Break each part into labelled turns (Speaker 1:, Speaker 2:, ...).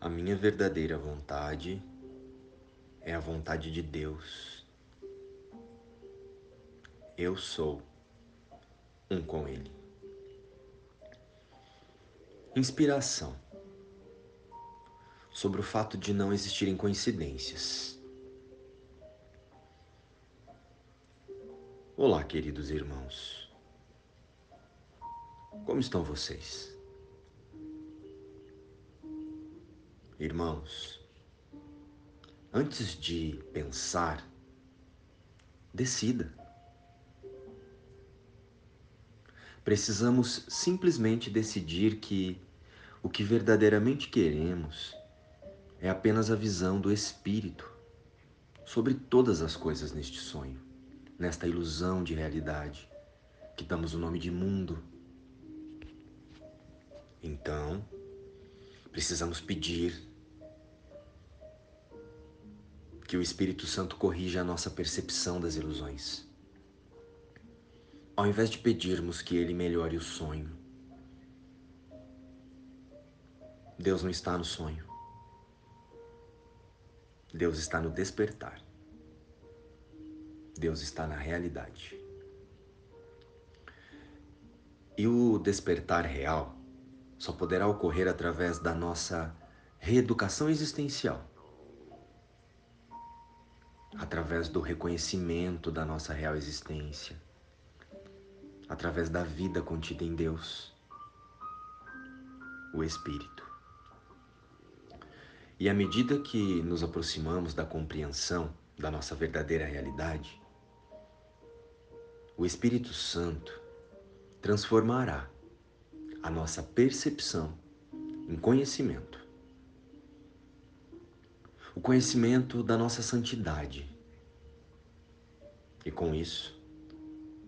Speaker 1: A minha verdadeira vontade é a vontade de Deus. Eu sou um com Ele. Inspiração sobre o fato de não existirem coincidências. Olá, queridos irmãos. Como estão vocês? Irmãos, antes de pensar, decida. Precisamos simplesmente decidir que o que verdadeiramente queremos é apenas a visão do Espírito sobre todas as coisas neste sonho, nesta ilusão de realidade que damos o nome de mundo. Então, precisamos pedir que o Espírito Santo corrija a nossa percepção das ilusões. Ao invés de pedirmos que ele melhore o sonho, Deus não está no sonho. Deus está no despertar. Deus está na realidade. E o despertar real só poderá ocorrer através da nossa reeducação existencial através do reconhecimento da nossa real existência, através da vida contida em Deus, o Espírito. E à medida que nos aproximamos da compreensão da nossa verdadeira realidade, o Espírito Santo transformará a nossa percepção em conhecimento o conhecimento da nossa santidade. E com isso,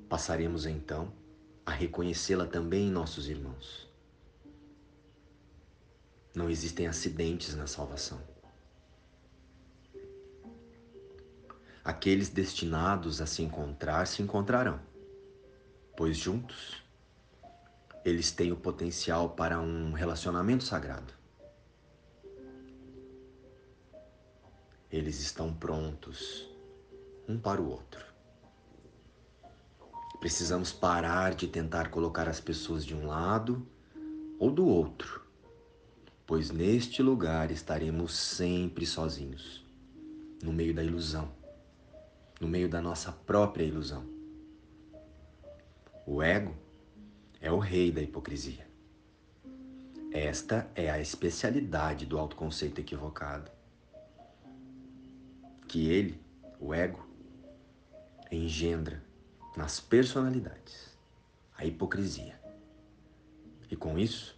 Speaker 1: passaremos então a reconhecê-la também em nossos irmãos. Não existem acidentes na salvação. Aqueles destinados a se encontrar se encontrarão, pois juntos eles têm o potencial para um relacionamento sagrado. Eles estão prontos um para o outro. Precisamos parar de tentar colocar as pessoas de um lado ou do outro, pois neste lugar estaremos sempre sozinhos, no meio da ilusão, no meio da nossa própria ilusão. O ego é o rei da hipocrisia. Esta é a especialidade do autoconceito equivocado que ele, o ego, engendra nas personalidades a hipocrisia. E com isso,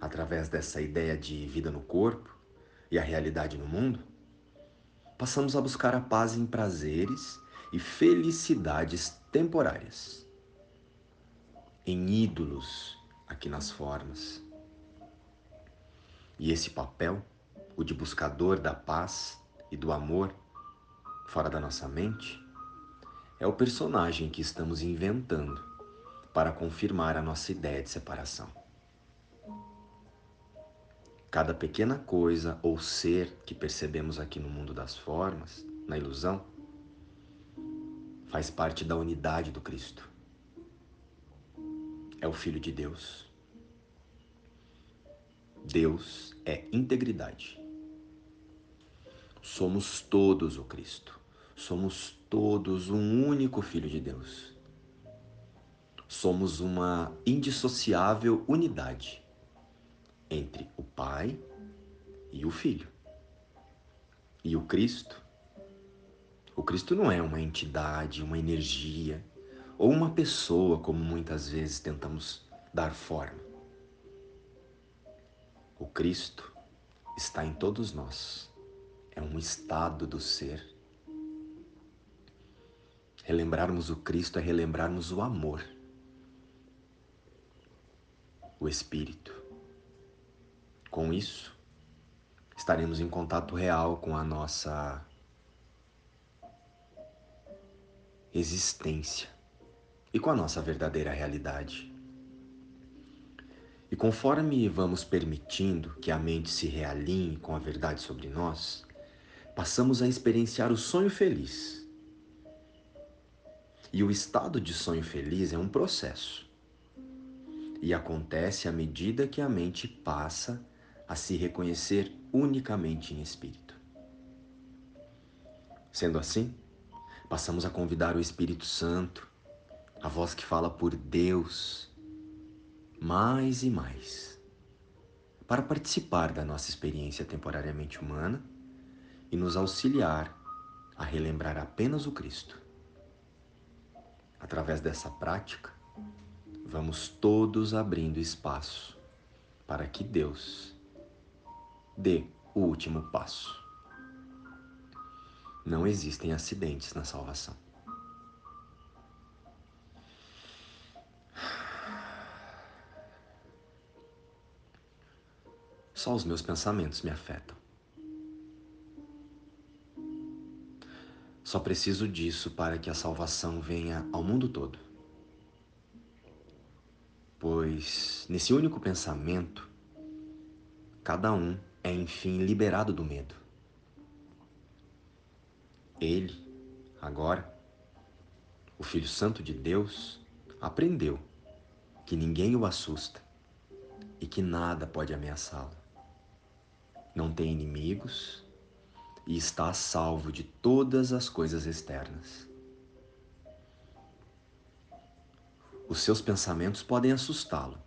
Speaker 1: através dessa ideia de vida no corpo e a realidade no mundo, passamos a buscar a paz em prazeres e felicidades temporárias, em ídolos aqui nas formas. E esse papel, o de buscador da paz e do amor, fora da nossa mente, é o personagem que estamos inventando para confirmar a nossa ideia de separação. Cada pequena coisa ou ser que percebemos aqui no mundo das formas, na ilusão, faz parte da unidade do Cristo. É o Filho de Deus. Deus é integridade. Somos todos o Cristo. Somos todos um único Filho de Deus. Somos uma indissociável unidade entre o Pai e o Filho. E o Cristo? O Cristo não é uma entidade, uma energia ou uma pessoa, como muitas vezes tentamos dar forma. O Cristo está em todos nós. É um estado do ser Relembrarmos o Cristo é relembrarmos o amor, o Espírito. Com isso, estaremos em contato real com a nossa existência e com a nossa verdadeira realidade. E conforme vamos permitindo que a mente se realinhe com a verdade sobre nós, passamos a experienciar o sonho feliz. E o estado de sonho feliz é um processo. E acontece à medida que a mente passa a se reconhecer unicamente em espírito. Sendo assim, passamos a convidar o Espírito Santo, a voz que fala por Deus, mais e mais, para participar da nossa experiência temporariamente humana e nos auxiliar a relembrar apenas o Cristo. Através dessa prática, vamos todos abrindo espaço para que Deus dê o último passo. Não existem acidentes na salvação. Só os meus pensamentos me afetam. Só preciso disso para que a salvação venha ao mundo todo. Pois nesse único pensamento, cada um é enfim liberado do medo. Ele, agora, o Filho Santo de Deus, aprendeu que ninguém o assusta e que nada pode ameaçá-lo não tem inimigos e está a salvo de todas as coisas externas. Os seus pensamentos podem assustá-lo,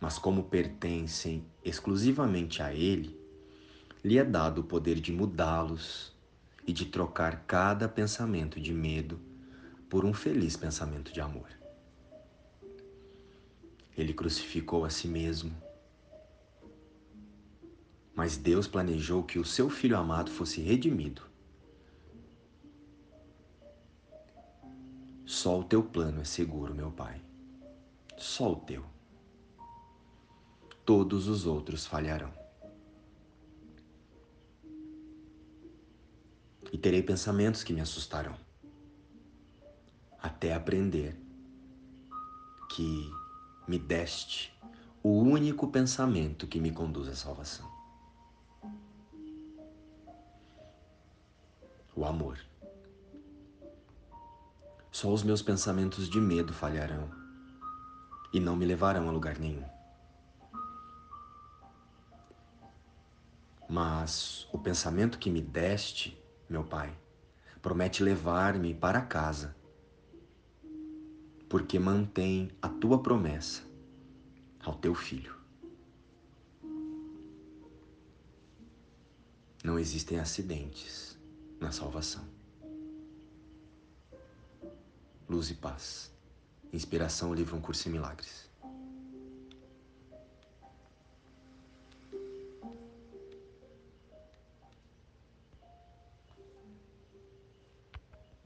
Speaker 1: mas como pertencem exclusivamente a ele, lhe é dado o poder de mudá-los e de trocar cada pensamento de medo por um feliz pensamento de amor. Ele crucificou a si mesmo mas Deus planejou que o seu filho amado fosse redimido. Só o teu plano é seguro, meu Pai. Só o teu. Todos os outros falharão. E terei pensamentos que me assustarão, até aprender que me deste o único pensamento que me conduz à salvação. O amor. Só os meus pensamentos de medo falharão e não me levarão a lugar nenhum. Mas o pensamento que me deste, meu Pai, promete levar-me para casa, porque mantém a tua promessa ao teu filho. Não existem acidentes na salvação. Luz e paz. Inspiração, livro Um Curso em Milagres.